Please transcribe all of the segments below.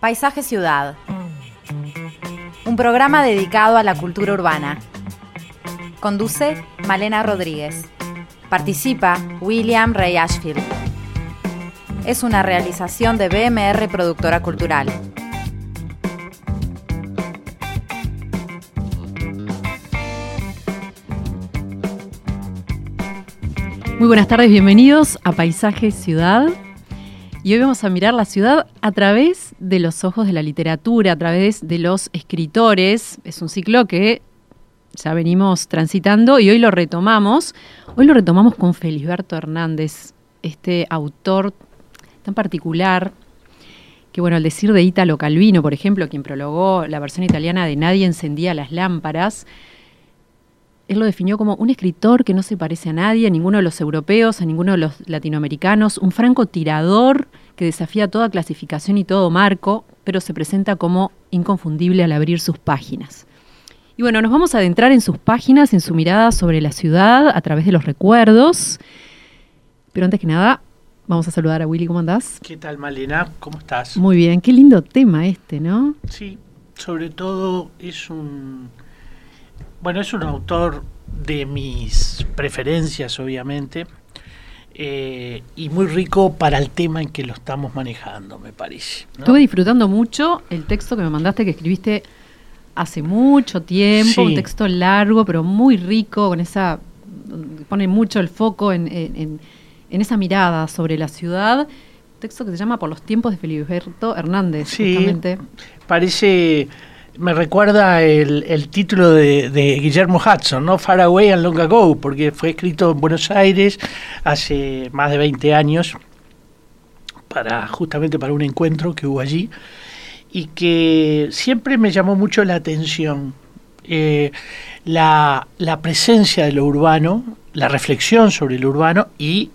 Paisaje Ciudad. Un programa dedicado a la cultura urbana. Conduce Malena Rodríguez. Participa William Ray Ashfield. Es una realización de BMR Productora Cultural. Muy buenas tardes, bienvenidos a Paisaje Ciudad. Y hoy vamos a mirar la ciudad a través de los ojos de la literatura, a través de los escritores. Es un ciclo que ya venimos transitando y hoy lo retomamos. Hoy lo retomamos con Felisberto Hernández, este autor tan particular que, bueno, al decir de Ítalo Calvino, por ejemplo, quien prologó la versión italiana de Nadie encendía las lámparas, él lo definió como un escritor que no se parece a nadie, a ninguno de los europeos, a ninguno de los latinoamericanos, un franco tirador que desafía toda clasificación y todo marco, pero se presenta como inconfundible al abrir sus páginas. Y bueno, nos vamos a adentrar en sus páginas, en su mirada sobre la ciudad a través de los recuerdos. Pero antes que nada, vamos a saludar a Willy, ¿cómo andás? ¿Qué tal, Malena? ¿Cómo estás? Muy bien, qué lindo tema este, ¿no? Sí, sobre todo es un bueno, es un autor de mis preferencias, obviamente, eh, y muy rico para el tema en que lo estamos manejando, me parece. Estuve disfrutando mucho el texto que me mandaste, que escribiste hace mucho tiempo, un texto largo, pero muy rico, con esa pone mucho el foco en, en, esa mirada sobre la ciudad. texto que se llama Por los tiempos de Feliberto Hernández, sí, Parece me recuerda el, título de, Guillermo Hudson, ¿no? Far Away and Long Ago, porque fue escrito en Buenos Aires hace más de 20 años, para, justamente para un encuentro que hubo allí, y que siempre me llamó mucho la atención eh, la, la presencia de lo urbano, la reflexión sobre lo urbano y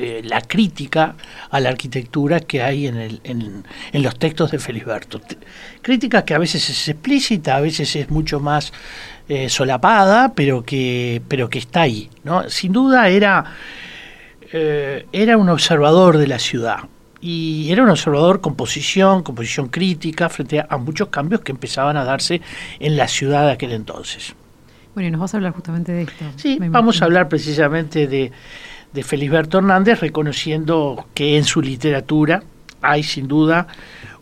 eh, la crítica a la arquitectura que hay en, el, en, los textos de Felisberto. Crítica que a veces es explícita, a veces es mucho más eh, solapada, pero que, pero que está ahí. ¿no? Sin duda era, eh, era un observador de la ciudad. Y era un observador con posición, con posición crítica frente a, muchos cambios que empezaban a darse en la ciudad de aquel entonces. Bueno, y nos vas a hablar justamente de esto. Sí, vamos a hablar precisamente de, de Felisberto Hernández, reconociendo que en su literatura hay sin duda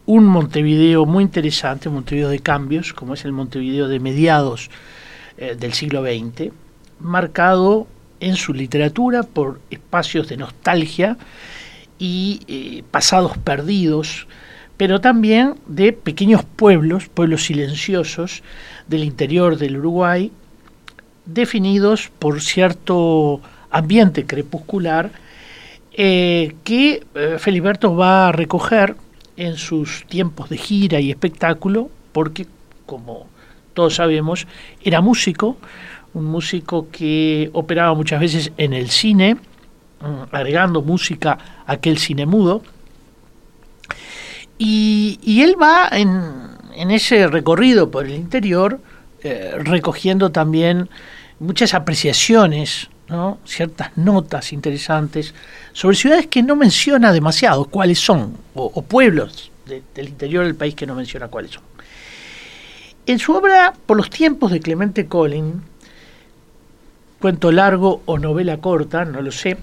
un Montevideo muy interesante, Montevideo de cambios, como es el Montevideo de mediados eh, del siglo XX, marcado en su literatura por espacios de nostalgia y eh, pasados perdidos, pero también de pequeños pueblos, pueblos silenciosos del interior del Uruguay, definidos por cierto ambiente crepuscular eh, que eh, Feliberto va a recoger en sus tiempos de gira y espectáculo, porque, como todos sabemos, era músico, un músico que operaba muchas veces en el cine, mm, agregando música a aquel cine mudo. Y, él va en, ese recorrido por el interior, eh, recogiendo también muchas apreciaciones ciertas notas interesantes sobre ciudades que no menciona demasiado cuáles son, o, pueblos del interior del país que no menciona cuáles son. En su obra Por los tiempos de Clemente Collin, cuento largo o novela corta, no lo sé,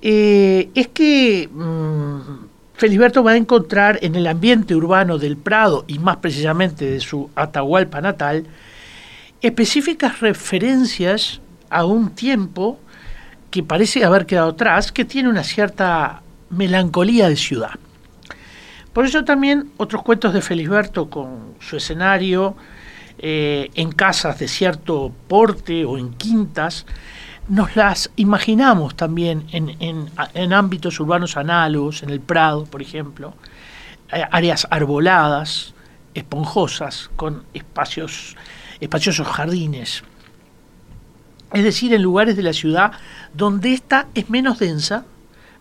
eh, es que mm, Feliberto va a encontrar en el ambiente urbano del Prado y más precisamente de su Atahualpa natal específicas referencias a un tiempo que parece haber quedado atrás, que tiene una cierta melancolía de ciudad. Por eso también otros cuentos de Felisberto con su escenario eh, en casas de cierto porte o en quintas, nos las imaginamos también en, ámbitos urbanos análogos, en el Prado, por ejemplo, eh, áreas arboladas, esponjosas, con espacios, espaciosos jardines es decir, en lugares de la ciudad donde ésta es menos densa,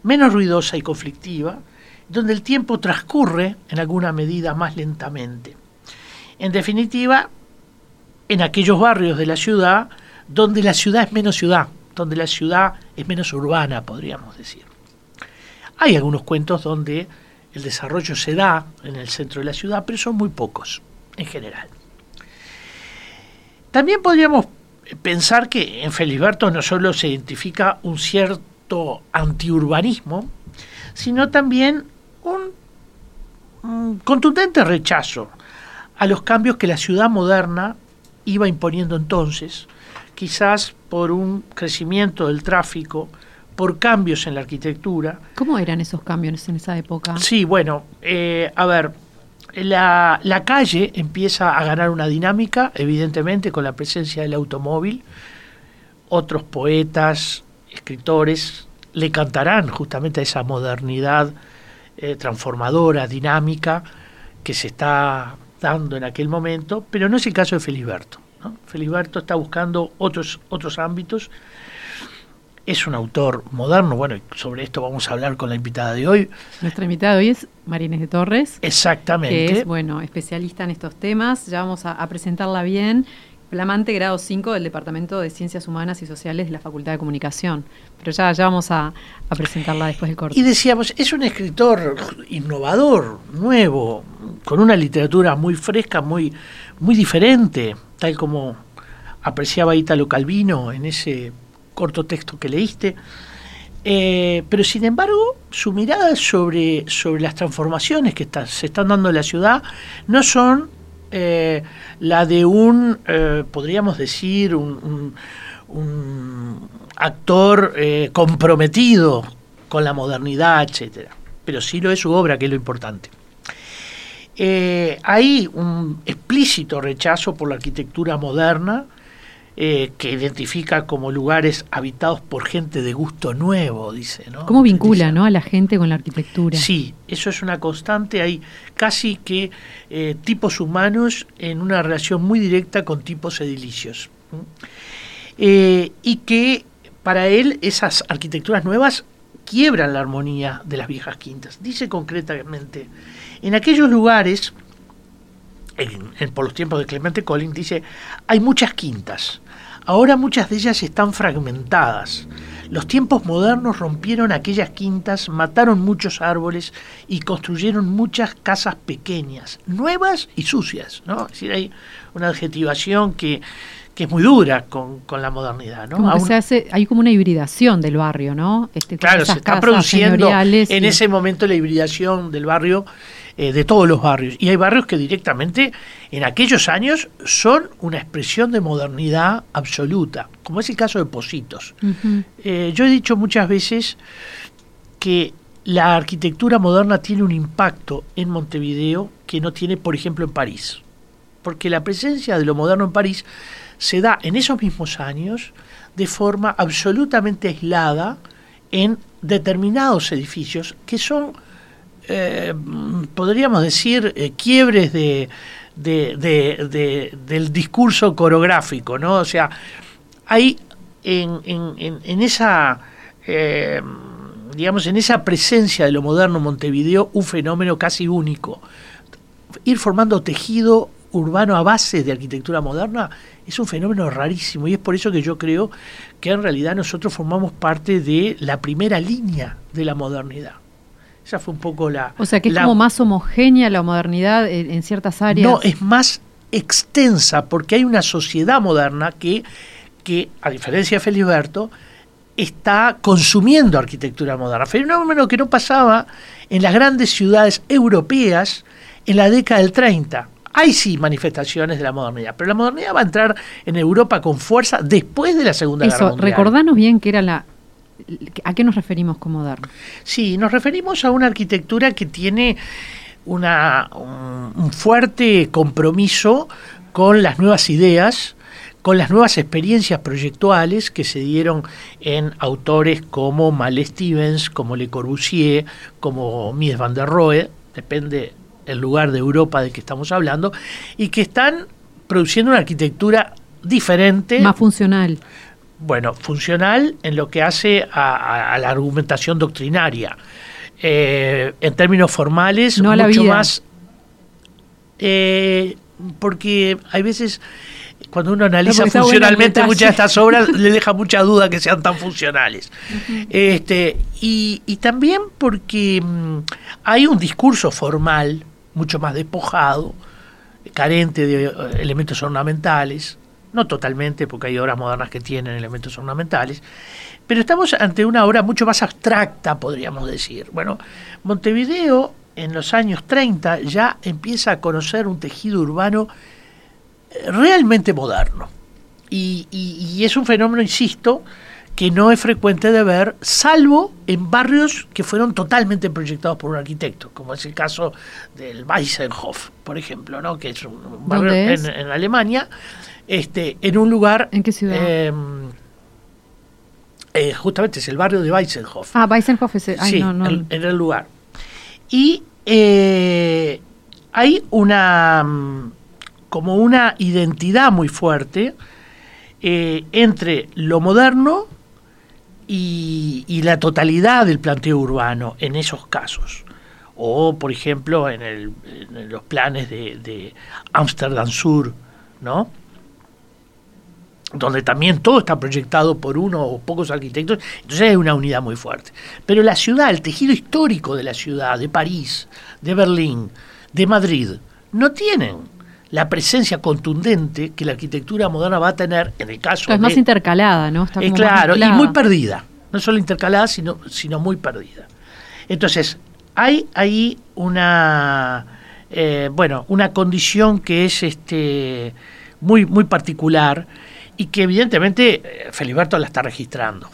menos ruidosa y conflictiva, donde el tiempo transcurre en alguna medida más lentamente. En definitiva, en aquellos barrios de la ciudad donde la ciudad es menos ciudad, donde la ciudad es menos urbana, podríamos decir. Hay algunos cuentos donde el desarrollo se da en el centro de la ciudad, pero son muy pocos en general. También podríamos pensar que en Felisberto no solo se identifica un cierto antiurbanismo, sino también un, contundente rechazo a los cambios que la ciudad moderna iba imponiendo entonces, quizás por un crecimiento del tráfico, por cambios en la arquitectura. ¿Cómo eran esos cambios en esa época? Sí, bueno, eh, a ver, la, la, calle empieza a ganar una dinámica, evidentemente, con la presencia del automóvil. Otros poetas, escritores, le cantarán justamente a esa modernidad eh, transformadora, dinámica, que se está dando en aquel momento, pero no es el caso de Felisberto. ¿no? Felisberto está buscando otros, otros ámbitos es un autor moderno, bueno, sobre esto vamos a hablar con la invitada de hoy. Nuestra invitada de hoy es Marínez de Torres. Exactamente. Que es, bueno, especialista en estos temas. Ya vamos a, presentarla bien. Flamante grado 5 del Departamento de Ciencias Humanas y Sociales de la Facultad de Comunicación. Pero ya, ya vamos a, a presentarla después del corte. Y decíamos, es un escritor innovador, nuevo, con una literatura muy fresca, muy, muy diferente, tal como apreciaba Italo Calvino en ese corto texto que leíste. Eh, pero sin embargo, su mirada sobre, sobre las transformaciones que se están dando en la ciudad no son eh, la de un, eh, podríamos decir, un, actor comprometido con la modernidad, etcétera. Pero sí lo es su obra, que es lo importante. hay un explícito rechazo por la arquitectura moderna, eh, que identifica como lugares habitados por gente de gusto nuevo, dice. ¿no? ¿Cómo vincula ¿no? a la gente con la arquitectura? Sí, eso es una constante. Hay casi que eh, tipos humanos en una relación muy directa con tipos edilicios. Eh, y que para él esas arquitecturas nuevas quiebran la armonía de las viejas quintas. Dice concretamente, en aquellos lugares, por los tiempos de Clemente Collins, dice, hay muchas quintas Ahora muchas de ellas están fragmentadas. Los tiempos modernos rompieron aquellas quintas, mataron muchos árboles y construyeron muchas casas pequeñas, nuevas y sucias. ¿no? Es decir, hay una adjetivación que, que es muy dura con, la modernidad. ¿no? se hace, hay como una hibridación del barrio, ¿no? Este, claro, se está produciendo en ese momento la hibridación del barrio eh, de todos los barrios. Y hay barrios que directamente en aquellos años son una expresión de modernidad absoluta, como es el caso de Positos. Eh, yo he dicho muchas veces que la arquitectura moderna tiene un impacto en Montevideo que no tiene, por ejemplo, en París. Porque la presencia de lo moderno en París se da en esos mismos años de forma absolutamente aislada en determinados edificios que son eh, podríamos decir, eh, quiebres de, del discurso coreográfico, ¿no? O sea, hay en, en, esa, eh, digamos, en esa presencia de lo moderno Montevideo un fenómeno casi único. Ir formando tejido urbano a base de arquitectura moderna es un fenómeno rarísimo y es por eso que yo creo que en realidad nosotros formamos parte de la primera línea de la modernidad. Esa fue un poco la... O sea, que es como más homogénea la modernidad en, ciertas áreas. No, es más extensa porque hay una sociedad moderna que, que a diferencia de Feliberto, está consumiendo arquitectura moderna. Fenómeno que no pasaba en las grandes ciudades europeas en la década del 30. Hay sí manifestaciones de la modernidad, pero la modernidad va a entrar en Europa con fuerza después de la Segunda Guerra Mundial. Recordanos bien que era la ¿A qué nos referimos con moderno? Sí, nos referimos a una arquitectura que tiene una, un, fuerte compromiso con las nuevas ideas, con las nuevas experiencias proyectuales que se dieron en autores como Mal Stevens, como Le Corbusier, como Mies van der Rohe, depende el lugar de Europa de que estamos hablando, y que están produciendo una arquitectura diferente. Más funcional bueno, funcional en lo que hace a, la argumentación doctrinaria. Eh, en términos formales, mucho más. Eh, porque hay veces cuando uno analiza funcionalmente muchas de estas obras, le deja mucha duda que sean tan funcionales. este, y, y, también porque mm, hay un discurso formal mucho más despojado, carente de eh, elementos ornamentales, no totalmente, porque hay obras modernas que tienen elementos ornamentales, pero estamos ante una obra mucho más abstracta, podríamos decir. Bueno, Montevideo en los años 30 ya empieza a conocer un tejido urbano eh, realmente moderno. Y, es un fenómeno, insisto, que no es frecuente de ver, salvo en barrios que fueron totalmente proyectados por un arquitecto, como es el caso del Weissenhof, por ejemplo, ¿no? que es un barrio En, Alemania, este, en un lugar... ¿En qué ciudad? Em, eh, justamente es el barrio de Weissenhof. Ah, Weissenhof es el, sí, en el lugar. Y eh, hay una mm, como una identidad muy fuerte eh, entre lo moderno y, la totalidad del planteo urbano en esos casos. O, por ejemplo, en, los planes de Amsterdam Sur, ¿no? Donde también todo está proyectado por uno o pocos arquitectos, entonces hay una unidad muy fuerte. Pero la ciudad, el tejido histórico de la ciudad, de París, de Berlín, de Madrid, no tienen la presencia contundente que la arquitectura moderna va a tener en el caso es más intercalada, ¿no? Está eh, claro, y muy perdida. No solo intercalada, sino, sino muy perdida. Entonces, hay ahí una, eh, bueno, una condición que es este, muy, muy particular y que evidentemente eh, Feliberto la está registrando.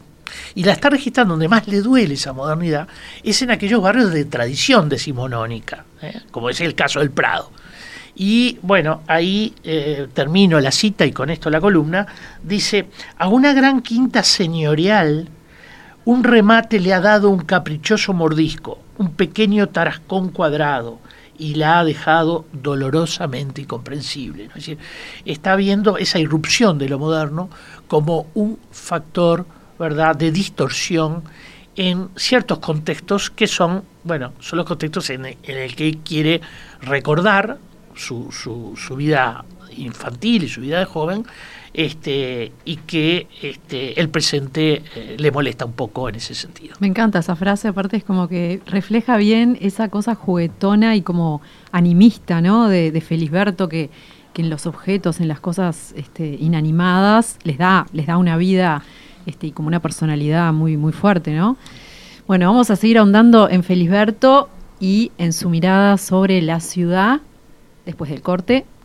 Y la está registrando donde más le duele esa modernidad es en aquellos barrios de tradición decimonónica, ¿eh? como es el caso del Prado. Y bueno, ahí eh, termino la cita y con esto la columna. Dice, a una gran quinta señorial, un remate le ha dado un caprichoso mordisco, un pequeño tarascón cuadrado, y la ha dejado dolorosamente incomprensible. Es decir, está viendo esa irrupción de lo moderno como un factor ¿verdad? de distorsión en ciertos contextos que son, bueno, son los contextos en el, que quiere recordar su, su, su vida infantil y su vida de joven, este, y que este, el presente eh, le molesta un poco en ese sentido. Me encanta esa frase, aparte es como que refleja bien esa cosa juguetona y como animista, ¿no? De, de Felisberto que, que en los objetos, en las cosas este, inanimadas, les da, les da una vida este, y como una personalidad muy, muy fuerte, ¿no? Bueno, vamos a seguir ahondando en Felisberto y en su mirada sobre la ciudad después del corte.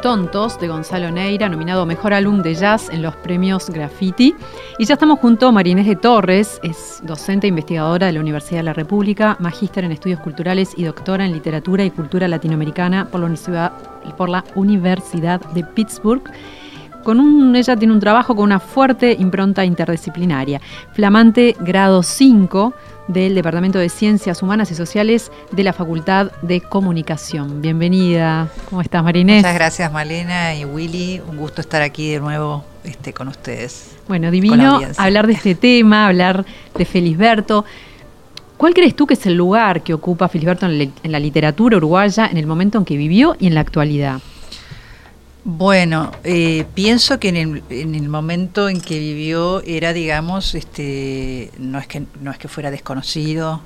tontos de Gonzalo Neira, nominado Mejor Álbum de Jazz en los premios Graffiti. Y ya estamos junto a Marinés de Torres, es docente e investigadora de la Universidad de la República, magíster en estudios culturales y doctora en literatura y cultura latinoamericana por la Universidad, por la Universidad de Pittsburgh. Con un, ella tiene un trabajo con una fuerte impronta interdisciplinaria. Flamante grado 5 del Departamento de Ciencias Humanas y Sociales de la Facultad de Comunicación. Bienvenida. ¿Cómo estás, Marinés? Muchas gracias, Malena y Willy. Un gusto estar aquí de nuevo este, con ustedes. Bueno, divino hablar de este tema, hablar de Felisberto. ¿Cuál crees tú que es el lugar que ocupa Felisberto en la literatura uruguaya en el momento en que vivió y en la actualidad? Bueno, eh, pienso que en el, en el, momento en que vivió era, digamos, este, no es que no es que fuera desconocido,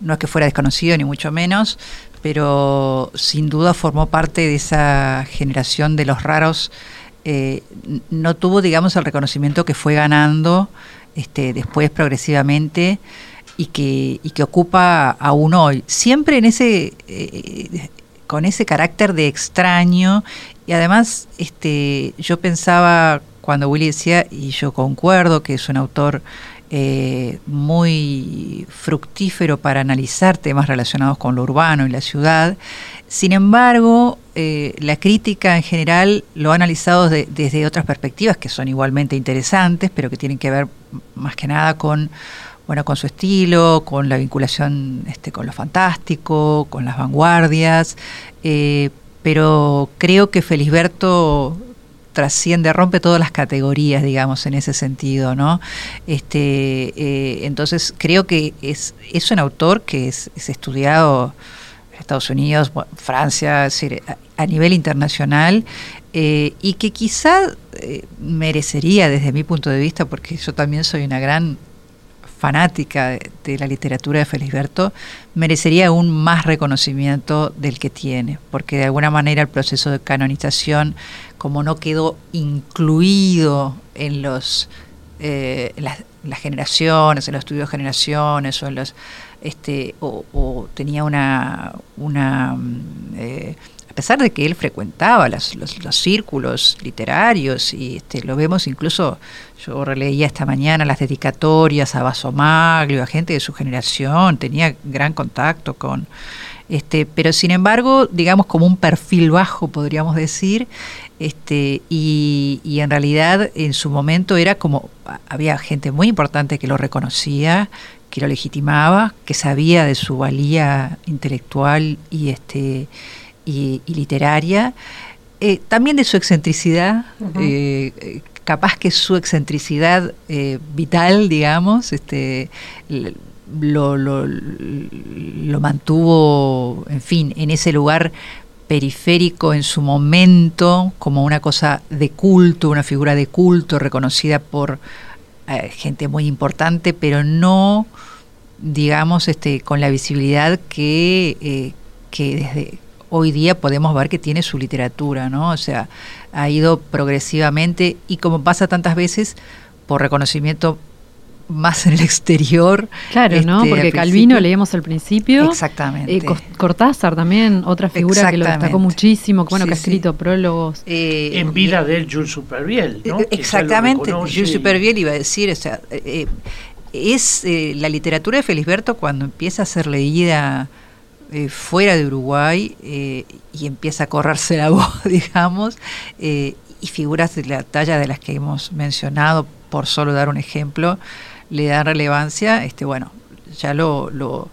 no es que fuera desconocido ni mucho menos, pero sin duda formó parte de esa generación de los raros eh, no tuvo, digamos, el reconocimiento que fue ganando este, después progresivamente y que, y que ocupa aún hoy. Siempre en ese, eh, con ese carácter de extraño y además este, yo pensaba cuando Willy decía, y yo concuerdo, que es un autor eh, muy fructífero para analizar temas relacionados con lo urbano y la ciudad. Sin embargo, eh, la crítica en general lo ha analizado desde otras perspectivas que son igualmente interesantes, pero que tienen que ver más que nada con bueno, con su estilo, con la vinculación este, con lo fantástico, con las vanguardias, eh, pero creo que Felisberto trasciende, rompe todas las categorías, digamos, en ese sentido, ¿no? Este, eh, entonces creo que es, es un autor que es, estudiado en Estados Unidos, Francia, a, nivel internacional, eh, y que quizá eh, merecería, desde mi punto de vista, porque yo también soy una gran fanática de, la literatura de Felisberto, merecería aún más reconocimiento del que tiene, porque de alguna manera el proceso de canonización, como no quedó incluido en los eh, las, generaciones, en los estudios de generaciones, o en los este, o, tenía una, una mm, eh, a pesar de que él frecuentaba los, círculos literarios y este, lo vemos incluso, yo releía esta mañana las dedicatorias a Maglio, a gente de su generación, tenía gran contacto con, este, pero sin embargo, digamos como un perfil bajo, podríamos decir, este, y, y en realidad en su momento era como, había gente muy importante que lo reconocía, que lo legitimaba, que sabía de su valía intelectual y este y, literaria, eh, también de su excentricidad, eh, capaz que su excentricidad eh, vital, digamos, este, lo, lo, lo, mantuvo, en fin, en ese lugar periférico en su momento, como una cosa de culto, una figura de culto reconocida por gente muy importante, pero no, digamos, este, con la visibilidad que, que desde hoy día podemos ver que tiene su literatura, ¿no? O sea, ha ido progresivamente y como pasa tantas veces, por reconocimiento más en el exterior. Claro, ¿no? Este, Porque Calvino leíamos al principio. Exactamente. Eh, Cortázar también, otra figura que lo destacó muchísimo, que, bueno, que ha escrito prólogos. Eh, en vida de Jules Superviel, ¿no? Exactamente, Jules Superviel iba a decir, o sea, eh, es la literatura de Felisberto cuando empieza a ser leída eh, fuera de Uruguay eh, y empieza a correrse la voz, digamos, eh, y figuras de la talla de las que hemos mencionado, por solo dar un ejemplo, le dan relevancia, este, bueno, ya lo, lo,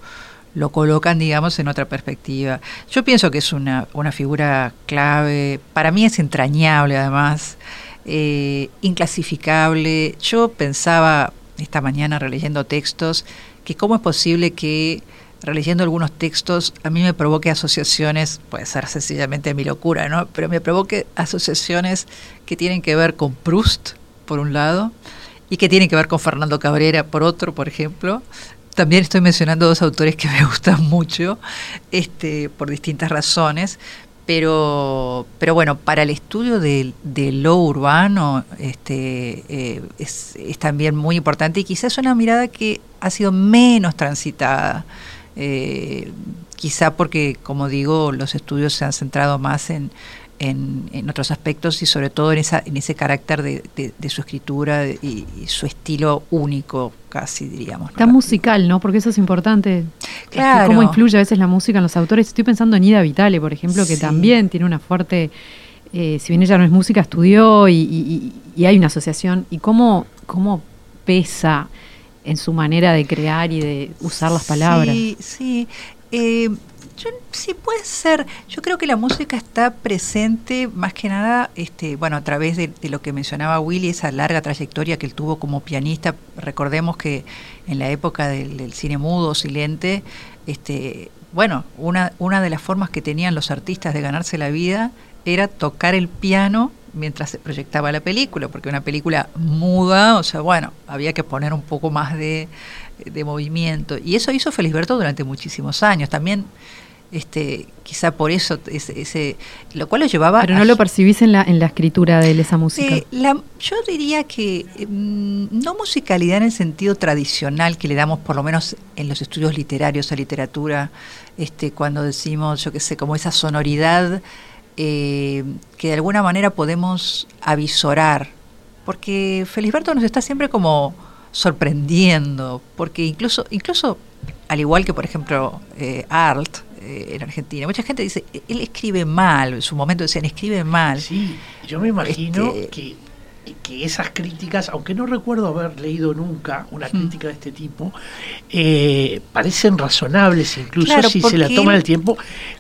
lo colocan, digamos, en otra perspectiva. Yo pienso que es una, una figura clave, para mí es entrañable además, inclasificable. Yo pensaba esta mañana releyendo textos que cómo es posible que releyendo algunos textos, a mí me provoque asociaciones, puede ser sencillamente mi locura, ¿no? Pero me provoque asociaciones que tienen que ver con Proust, por un lado, y que tienen que ver con Fernando Cabrera, por otro, por ejemplo. También estoy mencionando dos autores que me gustan mucho, este, por distintas razones, pero, pero bueno, para el estudio de, lo urbano este, eh, es, es, también muy importante y quizás una mirada que ha sido menos transitada eh, quizá porque, como digo, los estudios se han centrado más en, en, otros aspectos y sobre todo en, esa, en ese carácter de, su escritura y, su estilo único, casi diríamos. Tan musical, ¿no? Porque eso es importante. Claro. cómo influye a veces la música en los autores. Estoy pensando en Ida Vitale, por ejemplo, que también tiene una fuerte... Eh, si bien ella no es música, estudió y, y hay una asociación. ¿Y cómo, cómo pesa en su manera de crear y de usar las palabras. Sí, sí. Eh, sí puede ser. Yo creo que la música está presente más que nada, este, bueno, a través de, lo que mencionaba Willy, esa larga trayectoria que él tuvo como pianista. Recordemos que en la época del, cine mudo, silente, este, bueno, una, una de las formas que tenían los artistas de ganarse la vida era tocar el piano mientras se proyectaba la película, porque una película muda, o sea, bueno, había que poner un poco más de, movimiento. Y eso hizo Felisberto durante muchísimos años. También este, quizá por eso, ese, lo cual lo llevaba... Pero no lo percibís en la, en la escritura de esa música. Eh, yo diría que mm, no musicalidad en el sentido tradicional que le damos por lo menos en los estudios literarios a literatura, este, cuando decimos, yo qué sé, como esa sonoridad eh, que de alguna manera podemos avisorar, porque Felisberto nos está siempre como sorprendiendo, porque incluso, incluso al igual que por ejemplo eh, Art, eh, en Argentina. Mucha gente dice, él escribe mal, en su momento decían, escribe mal. Sí, yo me imagino este, que, que, esas críticas, aunque no recuerdo haber leído nunca una mm. crítica de este tipo, eh, parecen razonables incluso si se la toma el tiempo,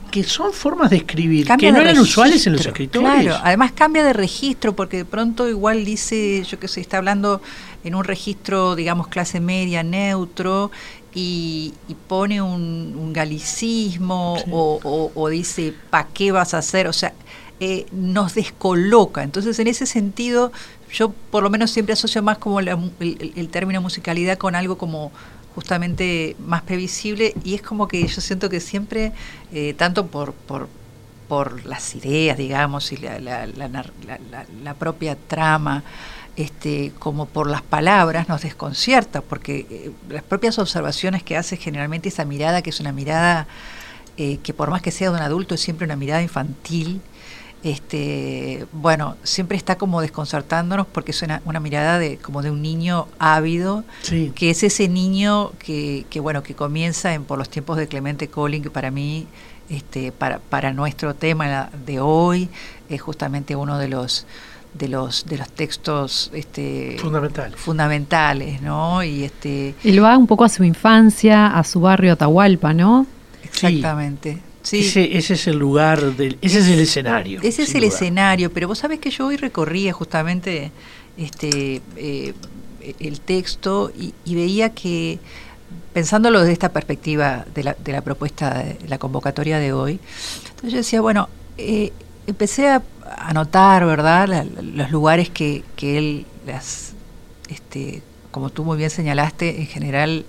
que son formas de escribir que no eran usuales en los escritores. Claro, además cambia de registro porque de pronto igual dice, yo que sé, está hablando en un registro, digamos, clase media, neutro, y, pone un, galicismo o, dice, ¿para qué vas a hacer? O sea, eh, nos descoloca. Entonces, en ese sentido, yo por lo menos siempre asocio más como el, término musicalidad con algo como justamente más previsible y es como que yo siento que siempre, eh, tanto por, por, por, las ideas, digamos, y la, la, la propia trama, este, como por las palabras nos desconcierta, porque eh, las propias observaciones que hace generalmente esa mirada, que es una mirada eh, que por más que sea de un adulto es siempre una mirada infantil, este, bueno, siempre está como desconcertándonos porque es una, mirada de como de un niño ávido, que es ese niño que, que, bueno, que comienza en por los tiempos de Clemente Colling, que para mí, este, para, para nuestro tema de hoy, es justamente uno de los de los de los textos este, fundamentales. fundamentales no y este él va un poco a su infancia a su barrio Atahualpa no exactamente. sí. Ese, ese, es el lugar del ese es el escenario ese es el escenario pero vos sabés que yo hoy recorría justamente este eh, el texto y, veía que pensándolo desde esta perspectiva de la, de la propuesta de la convocatoria de hoy entonces yo decía bueno eh, empecé a anotar, ¿verdad?, los lugares que, que él, las, este, como tú muy bien señalaste, en general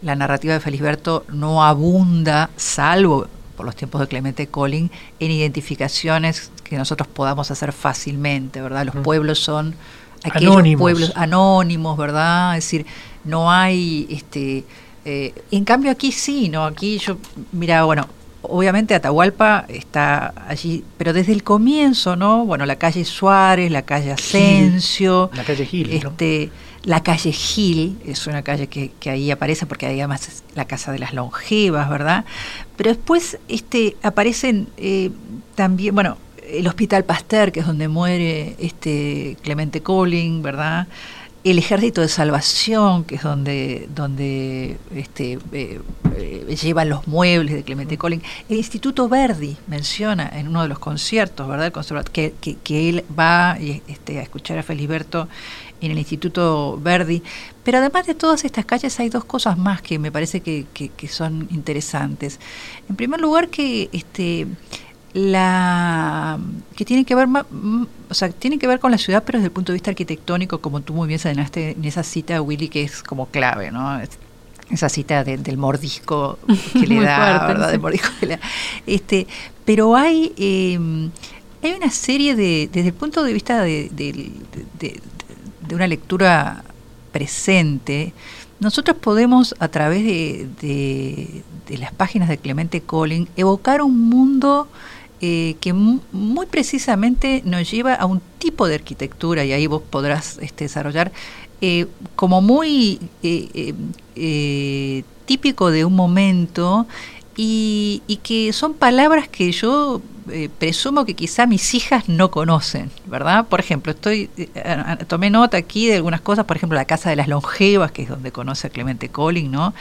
la narrativa de Felisberto no abunda, salvo por los tiempos de Clemente Colling, en identificaciones que nosotros podamos hacer fácilmente, ¿verdad? Los pueblos son aquellos pueblos anónimos, ¿verdad? Es decir, no hay, este, eh, en cambio aquí sí, ¿no? Aquí yo, mira, bueno, obviamente Atahualpa está allí, pero desde el comienzo, ¿no? Bueno, la calle Suárez, la calle Asensio, la calle Gil, este, la calle Gil es una calle que, ahí aparece porque ahí además es la casa de las longevas, ¿verdad? Pero después este, aparecen eh, también, bueno, el Hospital Pasteur, que es donde muere este Clemente Colling, ¿verdad? el ejército de salvación, que es donde, donde este, eh, eh, llevan los muebles de Clemente Colling, el Instituto Verdi menciona en uno de los conciertos, ¿verdad? que, que, él va este, a escuchar a Feliberto en el Instituto Verdi. Pero además de todas estas calles hay dos cosas más que me parece que, que son interesantes. En primer lugar, que este, la que tiene que ver o sea, tiene que ver con la ciudad, pero desde el punto de vista arquitectónico, como tú muy bien señalaste en esa cita, Willy, que es como clave, ¿no? Esa cita del mordisco que le da, ¿verdad? mordisco Este, pero hay, em, hay una serie de, desde el punto de vista de, de una lectura presente, nosotros podemos, a través de, las páginas de Clemente Colling, evocar un mundo eh, que muy precisamente nos lleva a un tipo de arquitectura, y ahí vos podrás este, desarrollar, eh, como muy eh, típico de un momento y, y, que son palabras que yo eh, presumo que quizá mis hijas no conocen, ¿verdad? Por ejemplo, estoy eh, tomé nota aquí de algunas cosas, por ejemplo, la Casa de las Longevas, que es donde conoce a Clemente Colling, ¿no?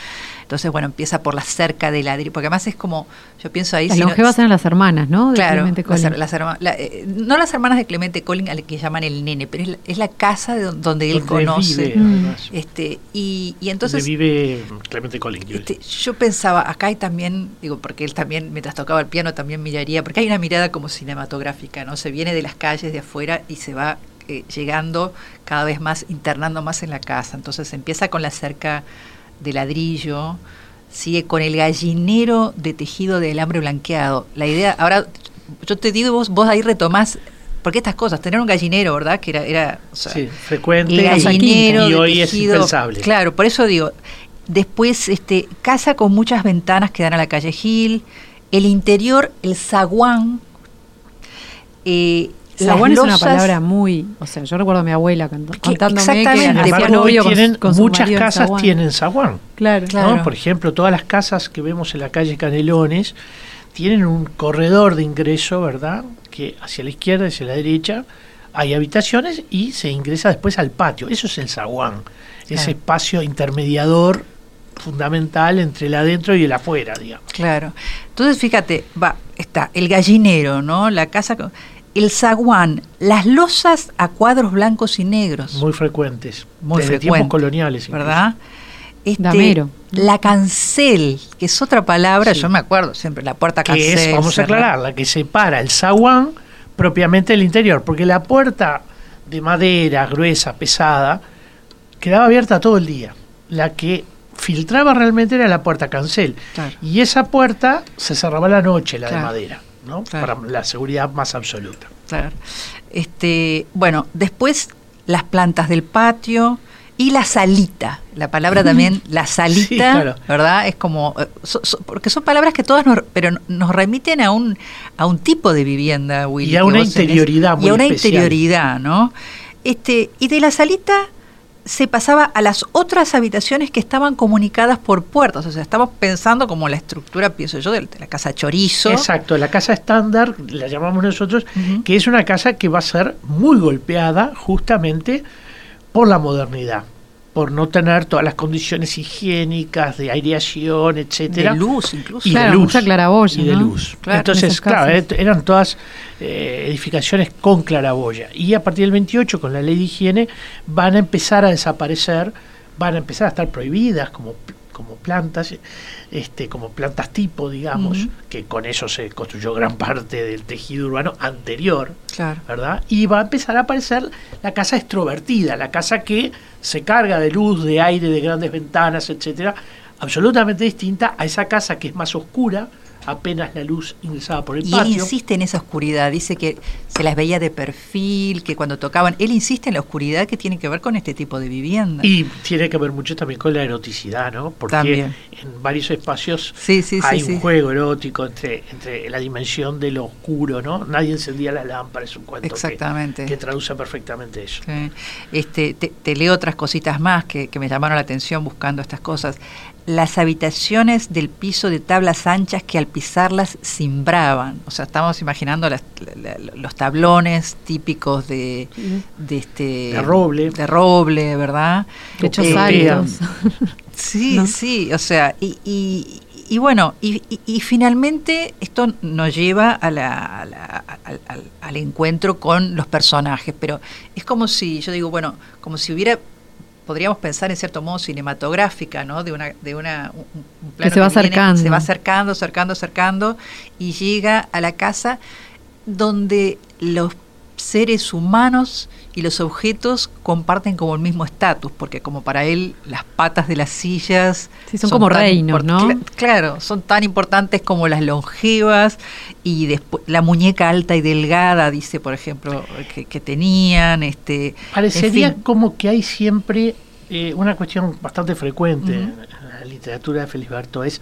Entonces, bueno, empieza por la cerca de ladrillo, porque además es como, yo pienso ahí... Las longevas eran las hermanas, ¿no? De claro, Clemente Colling. Las, eh, no las hermanas de Clemente Colling, al que llaman el nene, pero es la, casa de donde, él conoce. Mm. este y, y entonces... Donde vive Clemente Colling. Este, yo pensaba, acá hay también, digo, porque él también, mientras tocaba el piano, también miraría, porque hay una mirada como cinematográfica, ¿no? Se viene de las calles de afuera y se va eh, llegando cada vez más, internando más en la casa. Entonces empieza con la cerca de ladrillo, sigue con el gallinero de tejido de alambre blanqueado. La idea, ahora yo te digo, vos, vos ahí retomás, porque estas cosas, tener un gallinero, ¿verdad? Que era, era o sea, Sí, frecuente el gallinero y hoy es impensable. Claro, por eso digo, después este casa con muchas ventanas que dan a la calle Gil, el interior, el zaguán, eh, Zaguán es una palabra muy. O sea, yo recuerdo a mi abuela cant- contándome que exactamente. embargo, hoy con- tienen, con su muchas casas zaguán. tienen zaguán. Claro, ¿no? Claro. Por ejemplo, todas las casas que vemos en la calle Canelones tienen un corredor de ingreso, ¿verdad? Que hacia la izquierda y hacia la derecha hay habitaciones y se ingresa después al patio. Eso es el zaguán, ese espacio intermediador fundamental entre el adentro y el afuera, digamos. Claro. Entonces, fíjate, va, está el gallinero, ¿no? La casa, con- el zaguán, las losas a cuadros blancos y negros. Muy frecuentes. Muy desde tiempos coloniales. incluso. ¿verdad? Este, Damero. La cancel, que es otra palabra, Sí. yo me acuerdo siempre, la puerta que cancel. es, vamos a cerrada. aclarar, la que separa el zaguán propiamente del interior, porque la puerta de madera gruesa, pesada, quedaba abierta todo el día. La que filtraba realmente era la puerta cancel. Claro. Y esa puerta se cerraba a la noche, la Claro. de madera, ¿no? Claro. Para la seguridad más absoluta. Claro. Este, bueno, después las plantas del patio y la salita. La palabra también, la salita, Sí, claro. ¿verdad? Es como, eh, so- so- porque son palabras que todas nos, pero nos remiten a un, a un tipo de vivienda, Willy. Y a una vos tenés. interioridad Y muy a una especial. interioridad, ¿no? Este, y de la salita se pasaba a las otras habitaciones que estaban comunicadas por puertas. O sea, estamos pensando como la estructura, pienso yo, de la casa chorizo. Exacto, la casa estándar, la llamamos nosotros, que es una casa que va a ser muy golpeada justamente por la modernidad, por no tener todas las condiciones higiénicas de aireación, etcétera. De luz, incluso. Y Claro, de luz. mucha claraboya, Y de ¿no? luz. Claro, en Entonces, claro, et- eran todas eh, edificaciones con claraboya. Y a partir del 28, con la ley de higiene, van a empezar a desaparecer, van a empezar a estar prohibidas como, como plantas, este, como plantas tipo, digamos, que con eso se construyó gran parte del tejido urbano anterior. Claro. ¿verdad? Y va a empezar a aparecer la casa extrovertida, la casa que se carga de luz, de aire, de grandes ventanas, etcétera, absolutamente distinta a esa casa que es más oscura, apenas la luz ingresaba por el Y él patio. insiste en esa oscuridad, dice que se las veía de perfil, que cuando tocaban, él insiste en la oscuridad que tiene que ver con este tipo de vivienda. Y tiene que ver mucho también con la eroticidad, ¿no? Porque También. en varios espacios Sí, sí, hay sí. un juego erótico entre, entre la dimensión de lo oscuro, ¿no? Nadie encendía las lámparas, es un cuento que- Exactamente. que traduce perfectamente eso. Este, te, te leo otras cositas más que, que me llamaron la atención buscando estas cosas. Las habitaciones del piso de tablas anchas que al pisarlas cimbraban. O sea, estamos imaginando las- la- la- los tablones típicos de, de este De roble. de roble, ¿verdad? Techos Eh. Sí, ¿no? sí, o sea, y, y, y bueno, y, y- y finalmente esto nos lleva a la- a la- al, al- al encuentro con los personajes, pero es como si, yo digo, bueno, como si hubiera, podríamos pensar en cierto modo cinematográfica, ¿no? De una, de una, un, un plano se va viene, acercando. se va acercando, acercando, acercando, y llega a la casa donde los seres humanos y los objetos comparten como el mismo estatus, porque como para él las patas de las sillas Sí, son como tan reinos, claro, son tan importantes como las longevas y después la muñeca alta y delgada, dice por ejemplo, que, que tenían, este, Parecería en fin. como que hay siempre eh, una cuestión bastante frecuente en la literatura de Felisberto, es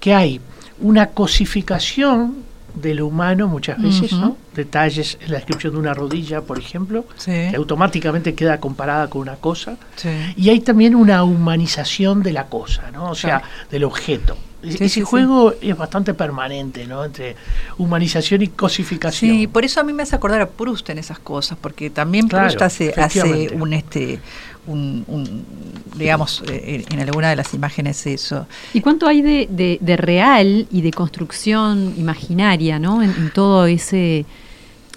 que hay una cosificación de lo humano muchas veces. ¿no? Detalles en la descripción de una rodilla, por ejemplo, Sí, que automáticamente queda comparada con una cosa. sí. Y hay también una humanización de la cosa, ¿no? O sea, Claro. del objeto. Sí, Ese sí, sí. juego es bastante permanente, ¿no? Entre humanización y cosificación. Sí, por eso a mí me hace acordar a Proust en esas cosas, porque también Claro, Proust hace, un este un, un, digamos eh, en, en alguna de las imágenes eso. ¿Y cuánto hay de, de- de real y de construcción imaginaria, ¿no? En, en todo ese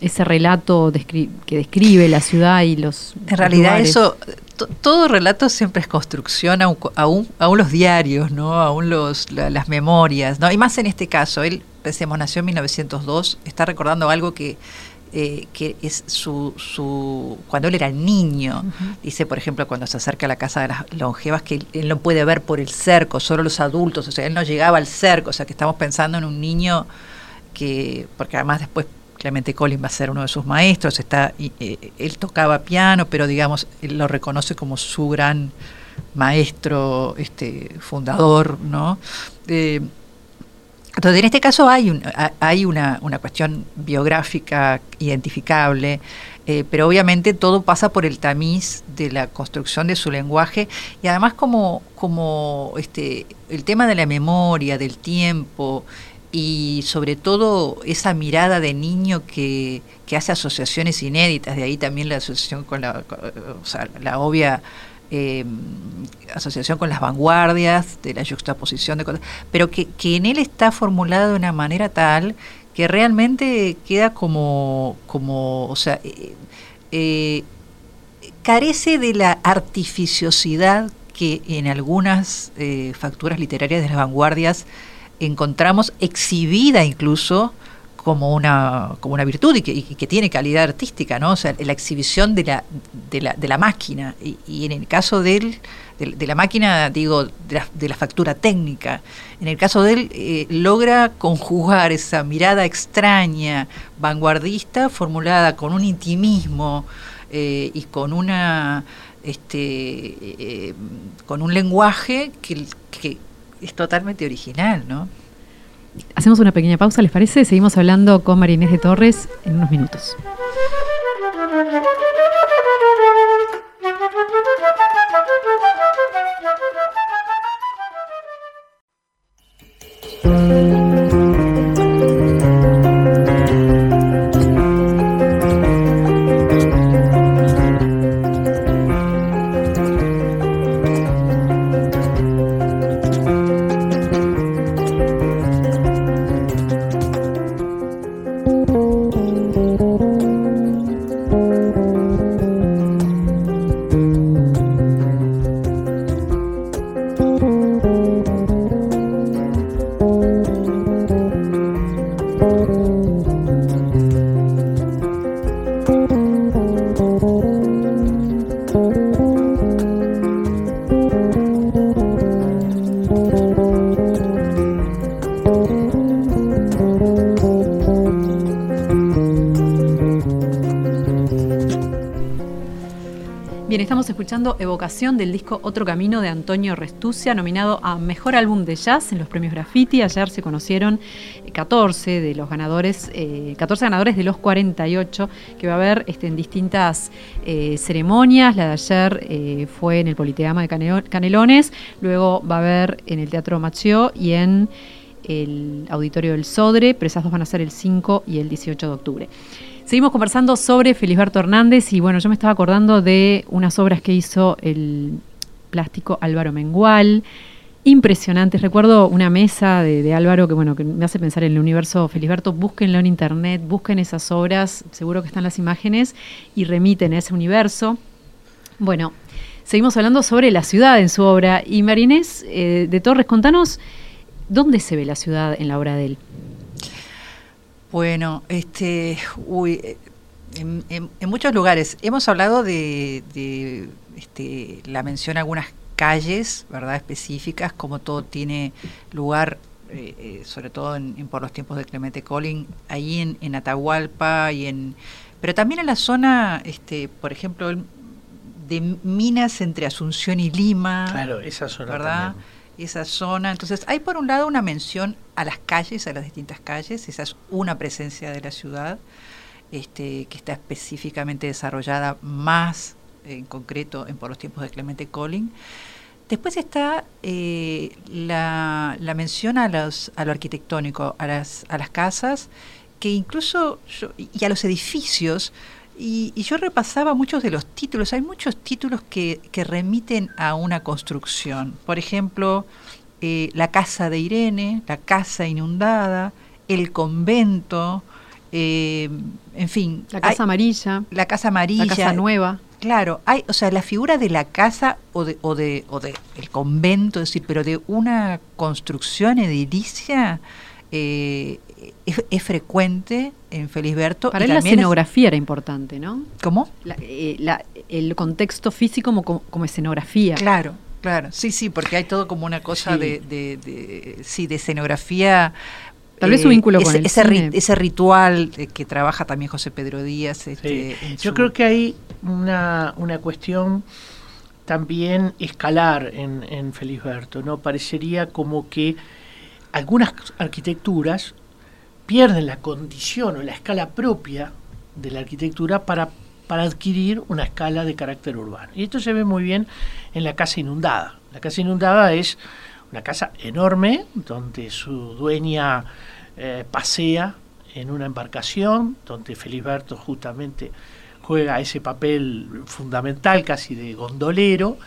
ese relato descri- que describe la ciudad y los En realidad lugares. eso todo relato siempre es construcción, aún, aún, aún los diarios, ¿no? Aún los, la- las memorias, ¿no? Y más en este caso, él, pensemos, nació en 1902, está recordando algo que eh, que es su, su, cuando él era niño, dice por ejemplo cuando se acerca a la casa de las longevas que él, no puede ver por el cerco, solo los adultos, o sea, él no llegaba al cerco, o sea que estamos pensando en un niño que, porque además después Clemente Collin va a ser uno de sus maestros, está, eh, él tocaba piano, pero digamos, él lo reconoce como su gran maestro, este, fundador, ¿no? Eh, entonces, en este caso hay, hay una, cuestión biográfica identificable, eh, pero obviamente todo pasa por el tamiz de la construcción de su lenguaje y además como, como este, el tema de la memoria, del tiempo y sobre todo esa mirada de niño que, hace asociaciones inéditas, de ahí también la asociación con la, o sea, la obvia eh, asociación con las vanguardias, de la juxtaposición de cosas, pero que, en él está formulado de una manera tal que realmente queda como, como o sea, eh, eh, carece de la artificiosidad que en algunas facturas literarias de las vanguardias encontramos exhibida incluso como una, como una virtud y que, tiene calidad artística, ¿no? O sea, la exhibición de la, de la, de la máquina. Y, en el caso de él, de, la máquina, digo, de la, factura técnica, en el caso de él, eh, logra conjugar esa mirada extraña, vanguardista, formulada con un intimismo eh, y con una. Este, eh, con un lenguaje que es totalmente original, ¿no? Hacemos una pequeña pausa, ¿les parece? Seguimos hablando con Marinés de Torres en unos minutos. escuchando Del disco Otro Camino de Antonio Restucia, nominado a Mejor Álbum de Jazz en los premios Graffiti. Ayer se conocieron 14 de los ganadores, 14 eh, ganadores de los 48 que va a haber este, en distintas eh, ceremonias. La de ayer eh, fue en el Politeama de Canelones, luego va a haber en el Teatro Machio y en el Auditorio del Sodre, pero esas dos van a ser el 5 y el 18 de octubre. Seguimos conversando sobre Felisberto Hernández y bueno, yo me estaba acordando de unas obras que hizo el plástico Álvaro Mengual, impresionantes. Recuerdo una mesa de, Álvaro que bueno, que me hace pensar en el universo Felisberto. Búsquenlo en internet, busquen esas obras, seguro que están las imágenes y remiten a ese universo. Bueno, seguimos hablando sobre la ciudad en su obra. Y Marinés eh, de Torres, contanos dónde se ve la ciudad en la obra de él. Bueno, este, uy, eh, en, muchos lugares hemos hablado de, este, la mención a algunas calles, ¿verdad? Específicas, como todo tiene lugar, eh, eh, sobre todo en, por los tiempos de Clemente Collin, ahí en, en, Atahualpa y en, pero también en la zona, este, por ejemplo, de Minas entre Asunción y Lima. Claro, esa zona ¿verdad? Esa zona. Entonces, hay por un lado una mención a las calles, a las distintas calles, esa es una presencia de la ciudad, este, que está específicamente desarrollada más en concreto en por los tiempos de Clemente Collin. Después está eh, la, mención a, los, a lo arquitectónico, a las, a las casas, que incluso y a los edificios, y, yo repasaba muchos de los títulos. Hay muchos títulos que, remiten a una construcción. Por ejemplo, eh, La casa de Irene, La casa inundada, El convento, eh, en fin. La casa amarilla. La casa amarilla. La casa nueva. Claro, hay, o sea, la figura de la casa o de, o de, o de el convento, es decir, pero de una construcción edilicia eh, es, frecuente en Felisberto. Para él la escenografía era importante, ¿no? ¿Cómo? Eh, el contexto físico como, escenografía. Claro, claro. Sí, sí, porque hay todo como una cosa de, de, sí, de escenografía Tal vez su vínculo con ese, el ese, ritual que trabaja también José Pedro Díaz. Este, Yo creo que hay una, una cuestión también escalar en, en Felisberto, ¿no? Parecería como que algunas arquitecturas pierden la condición o la escala propia de la arquitectura para, para adquirir una escala de carácter urbano. Y esto se ve muy bien en la casa inundada. La casa inundada es una casa enorme donde su dueña eh, pasea en una embarcación, donde Felisberto justamente juega ese papel fundamental casi de gondolero.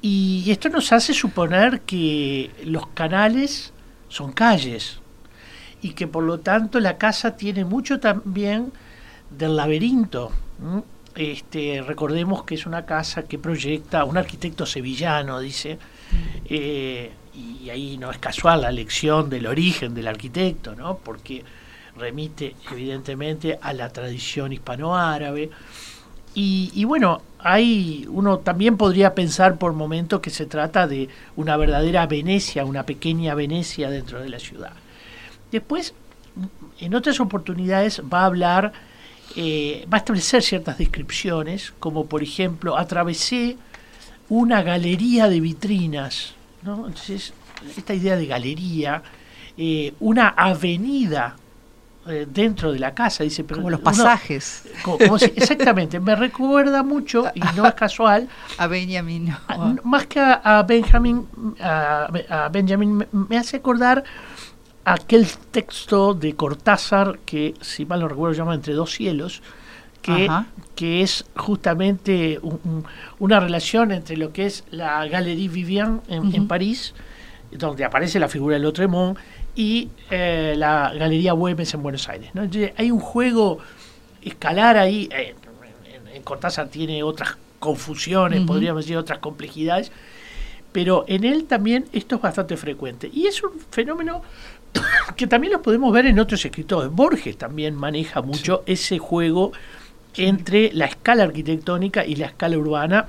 Y esto nos hace suponer que los canales son calles y que por lo tanto la casa tiene mucho también del laberinto. Este, recordemos que es una casa que proyecta un arquitecto sevillano, dice, eh, y ahí no es casual la elección del origen del arquitecto, ¿no? porque remite evidentemente a la tradición hispanoárabe. Y, y bueno, hay, uno también podría pensar por momentos que se trata de una verdadera Venecia, una pequeña Venecia dentro de la ciudad. Después, en otras oportunidades va a hablar, eh, va a establecer ciertas descripciones, como por ejemplo, atravesé una galería de vitrinas, ¿no? Entonces, esta idea de galería, eh, una avenida eh, dentro de la casa, dice, pero como los pasajes. exactamente, me recuerda mucho, y no es casual, a Benjamin. más que a, Benjamin, a, Benjamin, me, hace acordar aquel texto de Cortázar que, si mal no recuerdo, se llama Entre dos cielos, que, que es justamente una relación entre lo que es la Galerie Vivian en, París, donde aparece la figura de Lautremont, y eh, la Galería Güemes en Buenos Aires. ¿no? hay un juego escalar ahí, eh, en, Cortázar tiene otras confusiones, podríamos decir otras complejidades, pero en él también esto es bastante frecuente. Y es un fenómeno que también lo podemos ver en otros escritores. Borges también maneja mucho ese juego entre la escala arquitectónica y la escala urbana.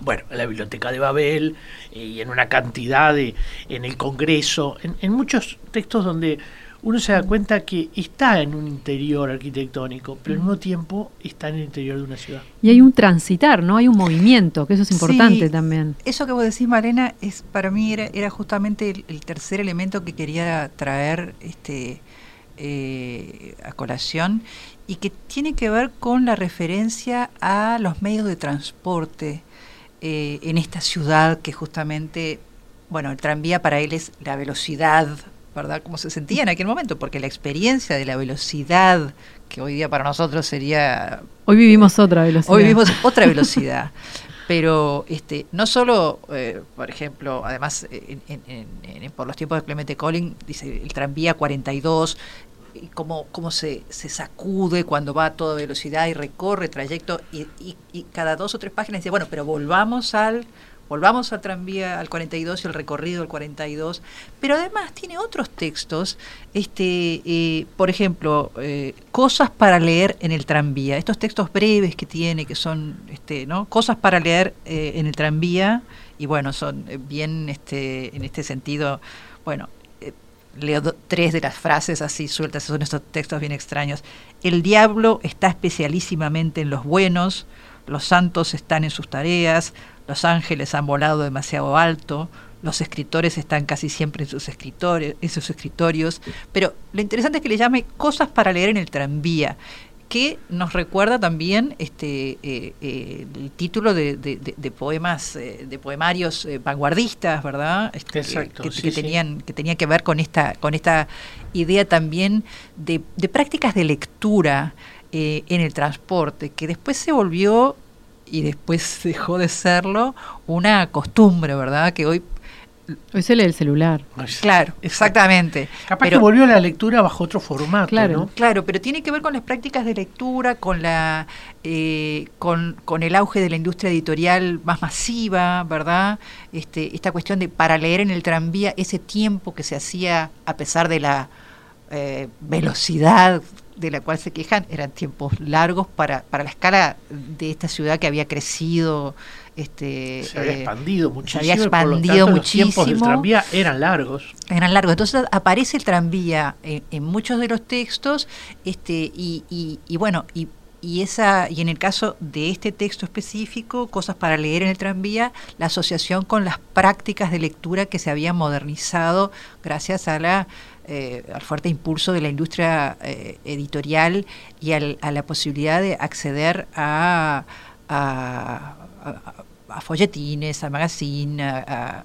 Bueno, en la Biblioteca de Babel y en una cantidad de, en el Congreso, en muchos textos donde uno se da cuenta que está en un interior arquitectónico, pero al mismo tiempo está en el interior de una ciudad. Y hay un transitar, ¿no? Hay un movimiento, que eso es importante también. Eso que vos decís, Marena, es para mí era, era justamente el, tercer elemento que quería traer este, eh, a colación y que tiene que ver con la referencia a los medios de transporte eh, en esta ciudad que justamente, bueno, el tranvía para él es la velocidad ¿verdad? Cómo se sentía en aquel momento, porque la experiencia de la velocidad, que hoy día para nosotros sería... Hoy vivimos otra velocidad. Hoy vivimos otra velocidad. Pero este, no solo, eh, por ejemplo, además por los tiempos de Clemente Collin, dice el tranvía 42, y cómo, cómo se, se, sacude cuando va a toda velocidad y recorre trayecto, y, y cada dos o tres páginas dice, bueno, pero volvamos al volvamos al tranvía al 42 y el recorrido del 42, pero además tiene otros textos, este, eh, por ejemplo, eh, cosas para leer en el tranvía, estos textos breves que tiene, que son, este, ¿no? Cosas para leer eh, en el tranvía, y bueno, son bien, este, en este sentido, bueno, leo tres de las frases así sueltas, son estos textos bien extraños. El diablo está especialísimamente en los buenos, los santos están en sus tareas, los ángeles han volado demasiado alto, los escritores están casi siempre en sus, escritores, en sus escritorios, pero lo interesante es que le llame cosas para leer en el tranvía que nos recuerda también este eh, eh, el título de, poemas eh, de poemarios vanguardistas verdad este, Exacto, que, tenían que tenía que ver con esta con esta idea también de, prácticas de lectura en el transporte que después se volvió y después dejó de serlo una costumbre, ¿verdad? Que hoy Hoy se lee el celular. Claro, exactamente. Capaz Pero- que volvió la lectura bajo otro formato, Claro. ¿no? Claro, pero tiene que ver con las prácticas de lectura, con la, eh, con, con el auge de la industria editorial más masiva, ¿verdad? Este, esta cuestión de para leer en el tranvía ese tiempo que se hacía a pesar de la eh, velocidad de la cual se quejan, eran tiempos largos para, para la escala de esta ciudad que había crecido. Este, Se había eh, expandido se muchísimo. había por lo expandido tanto, Los tiempos del muchísimo. tranvía eran largos. eran largos. Entonces aparece el tranvía en, en muchos de los textos, este, y, y- y bueno, y, y esa, y en el caso de este texto específico, cosas para leer en el tranvía, la asociación con las prácticas de lectura que se habían modernizado gracias a la eh, al fuerte impulso de la industria eh, editorial y al- a la posibilidad de acceder a, a- a- a folletines, a magazine, a-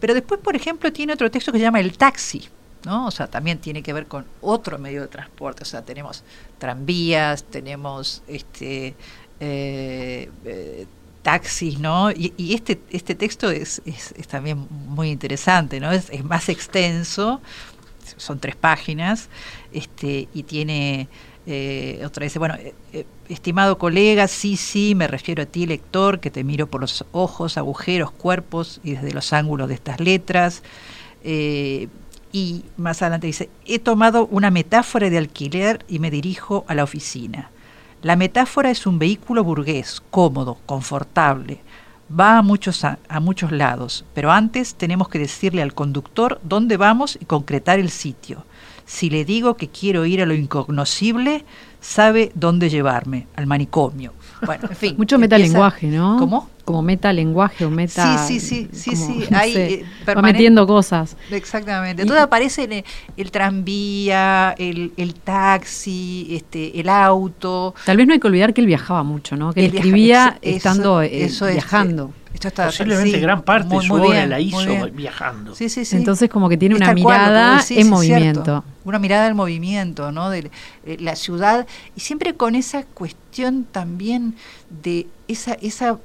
pero después, por ejemplo, tiene otro texto que se llama El taxi, ¿no? O sea, también tiene que ver con otro medio de transporte, o sea, tenemos tranvías, tenemos este eh, eh, taxis, ¿no? Y, este, este texto es también muy interesante, ¿no? Es, es más extenso, son tres páginas, este, y tiene eh, otra dice, bueno, eh, eh, estimado colega, sí, sí, me refiero a ti, lector, que te miro por los ojos, agujeros, cuerpos y desde los ángulos de estas letras. Eh, y más adelante dice, he tomado una metáfora de alquiler y me dirijo a la oficina. La metáfora es un vehículo burgués, cómodo, confortable. Va a muchos, a, a muchos lados, pero antes tenemos que decirle al conductor dónde vamos y concretar el sitio. Si le digo que quiero ir a lo incognoscible, sabe dónde llevarme, al manicomio. Bueno, en fin. Mucho empieza- metalenguaje, ¿no? ¿Cómo? Como metalenguaje o meta. Sí, sí, sí, sí, como, sí, no hay, sé, eh, va metiendo cosas. Exactamente. Y- Entonces aparece el, el tranvía, el, el taxi, este, el auto. Tal vez no hay que olvidar que él viajaba mucho, ¿no? Que él viaja- escribía eso- estando eso- eh, eso viajando. eh, esto está- Posiblemente sí, gran parte muy- de su muy obra bien, la hizo viajando. Sí, sí, sí. Entonces como que tiene Es una cual mirada decís, en movimiento. cierto. Una mirada del movimiento, ¿no? De eh, la ciudad y siempre con esa cuestión también de esa esa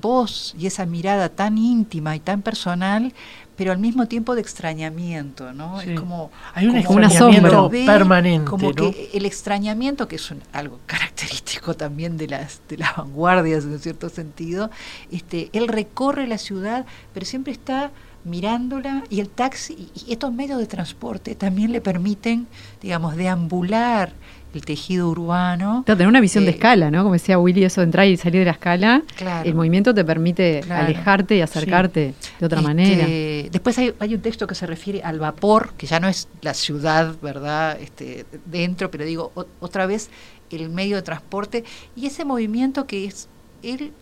voz y esa mirada tan íntima y tan personal, pero al mismo tiempo de extrañamiento, ¿no? Sí. Es como Hay un Como extrañamiento permanente, como ¿no? que el extrañamiento que es un- algo característico también de las de las vanguardias en cierto sentido este él recorre la ciudad pero siempre está mirándola y el taxi y estos medios de transporte también le permiten digamos deambular el tejido urbano Claro, tener una visión de Eh, escala, ¿no? Como decía Willy, eso de entrar y salir de la escala. Claro. El movimiento te permite Claro. alejarte y acercarte de otra Este, manera. Después hay, hay un texto que se refiere al vapor, que ya no es la ciudad, ¿verdad? Este, dentro, pero digo, o- otra vez el medio de transporte y ese movimiento que es, él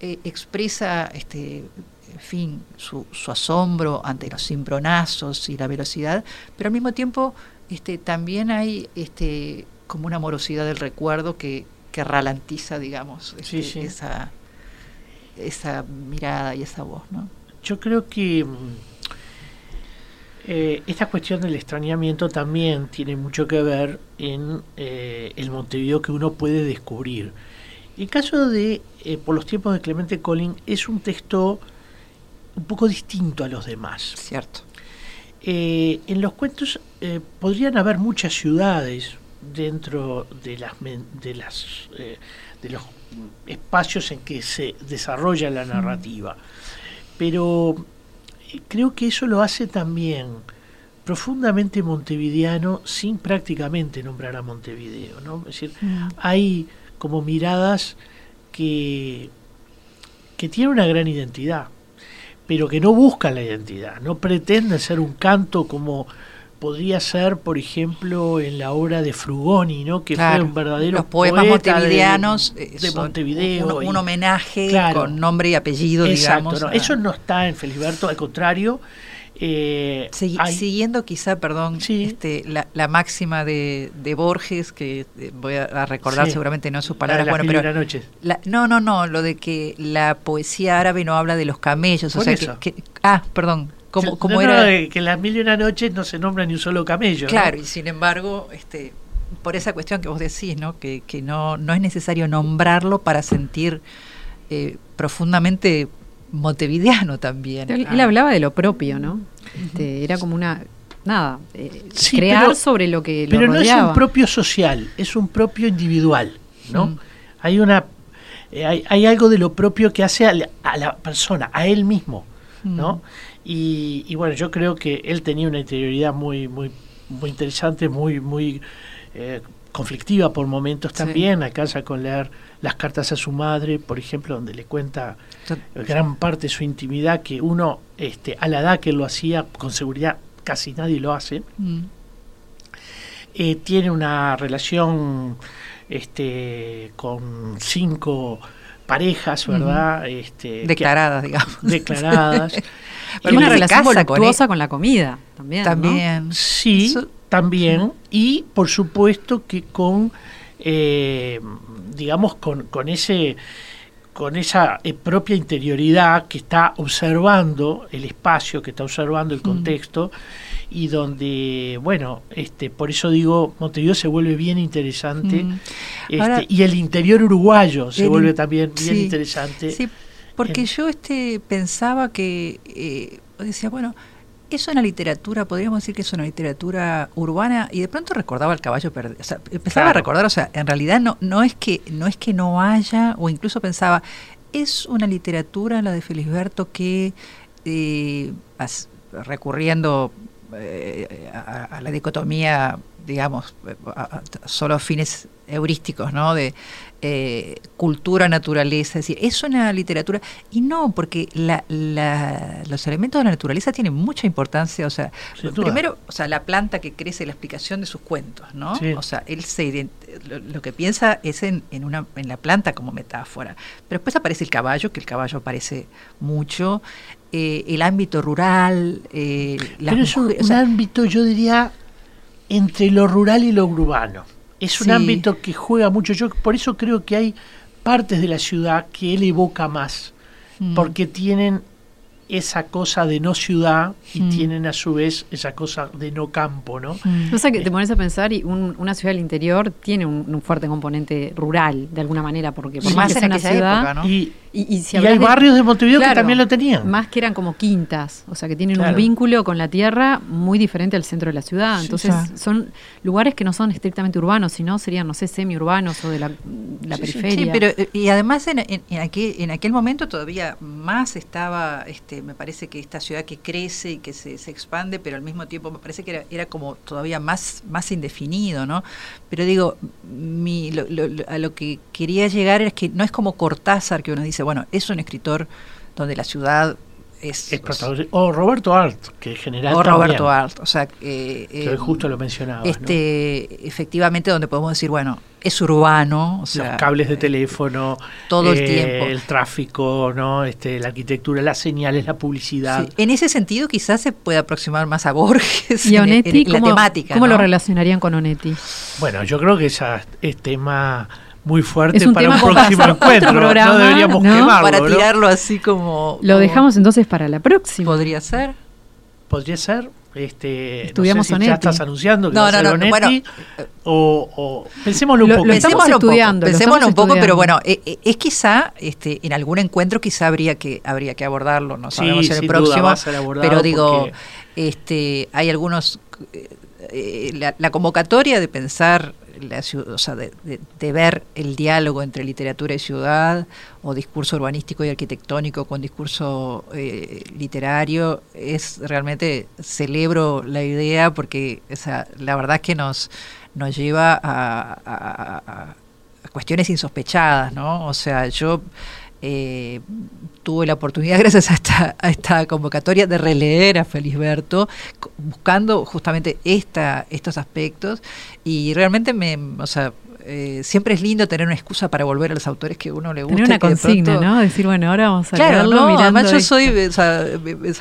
eh, expresa, este, en fin, su, su asombro ante los cimbronazos y la velocidad, pero al mismo tiempo este, también hay este, como una morosidad del recuerdo que, que ralentiza, digamos, este, sí. esa esa mirada y esa voz, ¿no? Yo creo que mm, eh, esta cuestión del extrañamiento también tiene mucho que ver en eh, el Montevideo que uno puede descubrir. El caso de eh, Por los tiempos de Clemente Collin es un texto un poco distinto a los demás. Cierto. En los cuentos podrían haber muchas ciudades dentro de las de las eh, de los espacios en que se desarrolla la narrativa pero eh, creo que eso lo hace también profundamente montevideano sin prácticamente nombrar a Montevideo ¿no? es decir hay como miradas que que tienen una gran identidad pero que no buscan la identidad, no pretenden ser un canto como podría ser, por ejemplo, en la obra de Frugoni, ¿no? que Claro. fue un verdadero Los poemas poeta de- montevideanos de, eh, son Montevideo. un, homenaje Claro. con nombre y apellido, Exacto, digamos. no, a- eso no está en Felisberto, al contrario. eh, Segui- hay- Siguiendo quizá, perdón, Sí. este, la, la máxima de, de Borges, que eh, voy a, recordar Sí. seguramente no sus la de palabras, las bueno, pero. La- no, no, no, lo de que la poesía árabe no habla de los camellos, o sea que- ah, perdón, como, como no, era no, que en las mil y una noches no se nombra ni un solo camello. ¿no? Claro, y sin embargo, este, por esa cuestión que vos decís, ¿no? Que, que no, no es necesario nombrarlo para sentir eh, profundamente montevideano también. Él, Ah. él hablaba de lo propio, ¿no? Este, era como una. Nada, eh, Sí, crear pero- sobre lo que lo Pero no es un propio social, es un propio individual, ¿no? Mm. Hay una eh, hay, hay algo de lo propio que hace a la, a la persona, a él mismo, ¿no? Y, y bueno, yo creo que él tenía una interioridad muy muy muy interesante, muy muy eh, conflictiva por momentos Sí. también. Alcanza con leer las cartas a su madre, por ejemplo, donde le cuenta gran parte de su intimidad que uno este a la edad que lo hacía con seguridad casi nadie lo hace Mm. eh, tiene una relación este con cinco parejas verdad este que- Declaradas, digamos. declaradas Y una relación con voluptuosa con, la comida también. ¿no? También. sí Eso- también y por supuesto que con eh, digamos con, con ese con esa eh, propia interioridad que está observando el espacio, que está observando el contexto y donde, bueno, este, por eso digo, Montevideo se vuelve bien interesante Mm. este, Ahora- y el interior uruguayo se El vuelve también bien sí, interesante. Sí, porque en- yo este pensaba que eh, decía, bueno, es una literatura, podríamos decir que es una literatura urbana, y de pronto recordaba el caballo perdido. O sea, empezaba a recordar, o sea, en realidad no, no es que, no es que no haya, o incluso pensaba, es una literatura la de Felisberto que eh, recurriendo eh, a, a la dicotomía, digamos, solo fines heurísticos, ¿no? De eh, cultura, naturaleza, es decir, es una literatura, y no, porque la, la- los elementos de la naturaleza tienen mucha importancia, o sea, primero, o sea, la planta que crece, la explicación de sus cuentos, ¿no? Sí. O sea, él se lo, lo que piensa es en, en, una, en la planta como metáfora, pero después aparece el caballo, que el caballo aparece mucho, eh, el ámbito rural, eh, las Pero es un, mujeres, o un sea, ámbito, yo diría, entre lo rural y lo urbano. Es un Sí. ámbito que juega mucho. Yo por eso creo que hay partes de la ciudad que él evoca más, mm, porque tienen esa cosa de no ciudad y Mm. tienen a su vez esa cosa de no campo, ¿no? mm. O sea que te pones a pensar y un- una ciudad del interior tiene un, un fuerte componente rural, de alguna manera, porque por más que en sea una aquella ciudad, época, ¿no? Y, y, y si y hay de- barrios de Montevideo que también lo tenían. Más que eran como quintas, o sea que tienen Claro. un vínculo con la tierra muy diferente al centro de la ciudad. Entonces sí. son lugares que no son estrictamente urbanos, sino serían, no sé, semi-urbanos o de la, la Sí, sí, periferia. Sí, pero eh, y además en, en, en aquel, en aquel momento todavía más estaba, este, me parece que esta ciudad que crece y que se, se expande, pero al mismo tiempo me parece que era, era como todavía más, más indefinido, ¿no? Pero digo, mi, lo- lo- a lo que quería llegar es que no es como Cortázar que uno dice, bueno, es un escritor donde la ciudad es... Es protagonista- O Roberto Art, que en general o Roberto también, Art, o sea, eh, que eh, justo lo mencionabas, ¿no? este, efectivamente donde podemos decir, bueno, es urbano, o sea, los cables de eh, teléfono, todo el eh, tiempo. el tráfico, no, este, la arquitectura, las señales, la publicidad. Sí, En ese sentido, quizás se puede aproximar más a Borges y en- Onetti, en, en la ¿cómo, temática. cómo ¿no? lo relacionarían con Onetti? Bueno, yo creo que esa es tema muy fuerte Es un para un próximo encuentro. ¿no? programa, No deberíamos ¿no? quemarlo. Para ¿no? tirarlo así como. Lo como dejamos entonces para la próxima. Podría ser. Podría ser. Este, Estudiamos no sé si ya estás anunciando que No, va a no, ser no, Onetti, bueno, o, o pensémoslo un Lo- poco. lo estamos Pensémoslo un poco, estudiando, lo pensémoslo estamos un poco, pero bueno, eh, eh, es quizá este, en algún encuentro quizá habría que habría que abordarlo, no Sí, sabemos en el próximo, pero digo, porque- este, hay algunos eh, eh, la, la convocatoria de pensar de, ver el diálogo entre literatura y ciudad o discurso urbanístico y arquitectónico con discurso eh, literario es realmente celebro la idea porque o sea, la verdad es que nos nos lleva a- a- a- a cuestiones insospechadas, ¿no? O sea, yo eh, tuve la oportunidad, gracias a esta, a esta convocatoria, de releer a Felisberto, buscando justamente esta, estos aspectos, y realmente me, o sea, eh, siempre es lindo tener una excusa para volver a los autores que a uno le gusta. Tener una de consigna, pronto- ¿no? Decir, bueno, ahora vamos a Claro, no, además yo soy, o sea, me- me-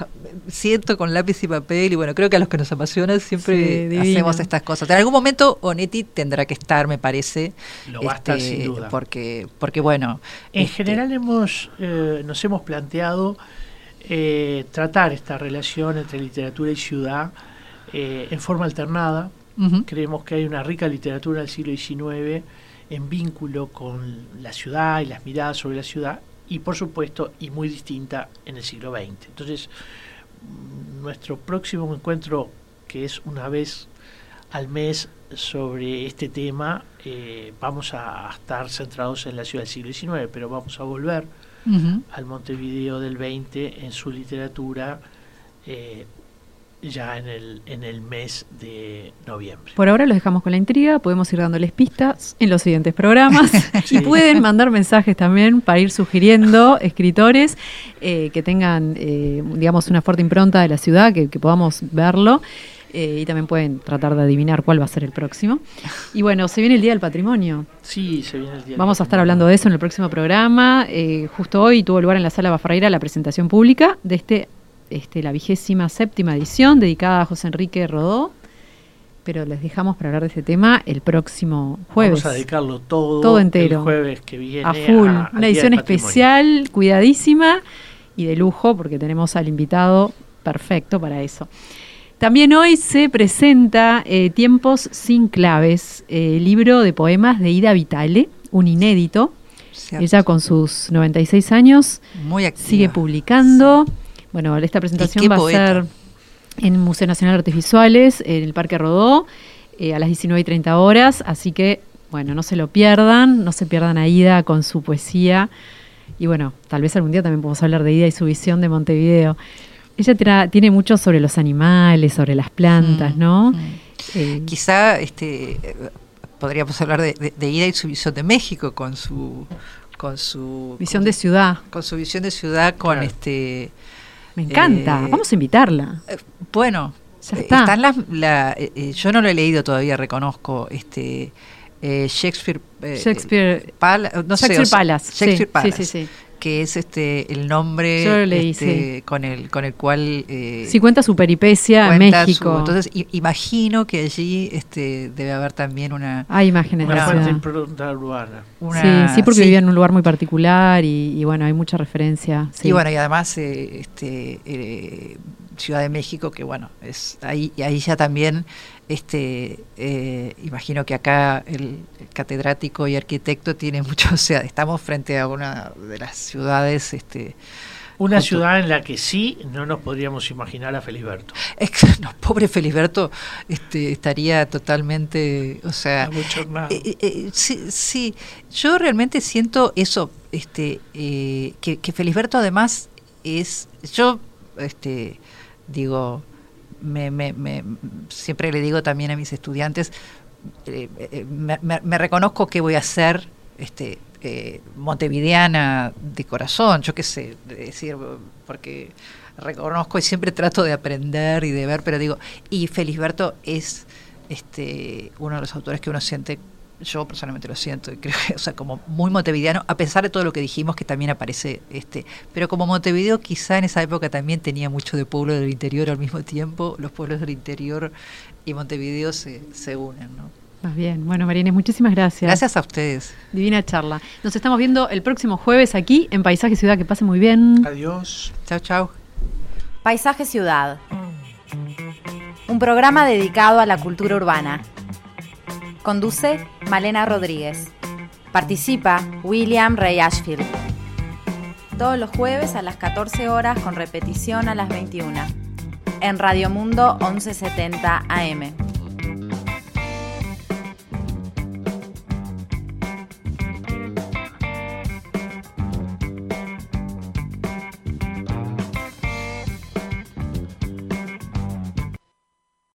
siento con lápiz y papel y bueno, creo que a los que nos apasiona siempre hacemos estas cosas. En algún momento Onetti tendrá que estar, me parece. Lo va a estar, este, sin duda. Porque, porque bueno. En este, general hemos, eh, nos hemos planteado eh, tratar esta relación entre literatura y ciudad eh, en forma alternada. Creemos que hay una rica literatura del siglo XIX en vínculo con la ciudad y las miradas sobre la ciudad y por supuesto, y muy distinta en el siglo XX. Entonces, mm, nuestro próximo encuentro, que es una vez al mes sobre este tema, eh, vamos a estar centrados en la ciudad del siglo XIX, pero vamos a volver al Montevideo del XX en su literatura. Eh, ya en el, en el mes de noviembre. Por ahora los dejamos con la intriga, podemos ir dándoles pistas en los siguientes programas y pueden mandar mensajes también para ir sugiriendo escritores eh, que tengan, eh, digamos, una fuerte impronta de la ciudad, que, podamos verlo. Eh, y también pueden tratar de adivinar cuál va a ser el próximo. Y bueno, se viene el Día del Patrimonio. Sí, se viene el Día Vamos a estar hablando de eso en el próximo programa. justo hoy tuvo lugar en la Sala Bafarreira la presentación pública de este este, la vigésima séptima edición dedicada a José Enrique Rodó. Pero les dejamos para hablar de ese tema el próximo jueves. Vamos a dedicarlo todo, entero. El jueves que viene. A full. Una edición especial, cuidadísima y de lujo, porque tenemos al invitado perfecto para eso. También hoy se presenta eh, Tiempos sin claves, eh, libro de poemas de Ida Vitale, un inédito. Ella con sus 96 años Muy sigue publicando. Bueno, esta presentación va a ser en el Museo Nacional de Artes Visuales, en el Parque Rodó, eh, a las 19 y 30 horas. Así que, bueno, no se lo pierdan, no se pierdan a Ida con su poesía. Y bueno, tal vez algún día también podemos hablar de Ida y su visión de Montevideo. Ella tiene mucho sobre los animales, sobre las plantas, mm, ¿no? Mm. Eh, Quizá este, podríamos hablar de, de, Ida y su visión de México con su con su visión de ciudad con su visión de ciudad con este me encanta, eh, vamos a invitarla. Eh, bueno, ya está. están las, eh, yo no lo he leído todavía, reconozco, este Shakespeare, Shakespeare, no Shakespeare sé, Palace. Shakespeare Palace. Sí, sí, sí que es este el nombre este, con el con el cual eh, sí cuenta su peripecia en México. entonces imagino que allí este debe haber también una hay imágenes una fuerte impronta urbana sí sí porque vivía en un lugar muy particular y, bueno hay mucha referencia y bueno y además eh, este eh, Ciudad de México que bueno es ahí y ahí ya también este eh, imagino que acá el, catedrático y arquitecto tiene mucho, o sea, estamos frente a una de las ciudades este una ciudad en la que sí no nos podríamos imaginar a Felisberto. No, pobre Felisberto este, estaría totalmente, o sea, eh, eh, sí, sí, yo realmente siento eso, este, que, que Felisberto además es, yo, este, digo, me, me, me, siempre le digo también a mis estudiantes, eh, eh, me, reconozco que voy a ser este, eh, montevideana de corazón, yo qué sé, decir, porque reconozco y siempre trato de aprender y de ver, pero digo, y Felisberto es este, uno de los autores que uno siente yo personalmente lo siento, creo que, o sea, como muy montevideano, a pesar de todo lo que dijimos que también aparece, este, pero como Montevideo quizá en esa época también tenía mucho de pueblo del interior al mismo tiempo, los pueblos del interior y Montevideo se, se unen, ¿no? Más bien. Bueno, Marines, muchísimas gracias. Gracias a ustedes. Divina charla. Nos estamos viendo el próximo jueves aquí en Paisaje Ciudad. Que pase muy bien. Adiós. Chao, chao. Paisaje Ciudad. Un programa dedicado a la cultura urbana. Conduce Malena Rodríguez. Participa William Ray Ashfield. Todos los jueves a las 14 horas con repetición a las 21. En Radio Mundo 1170 AM.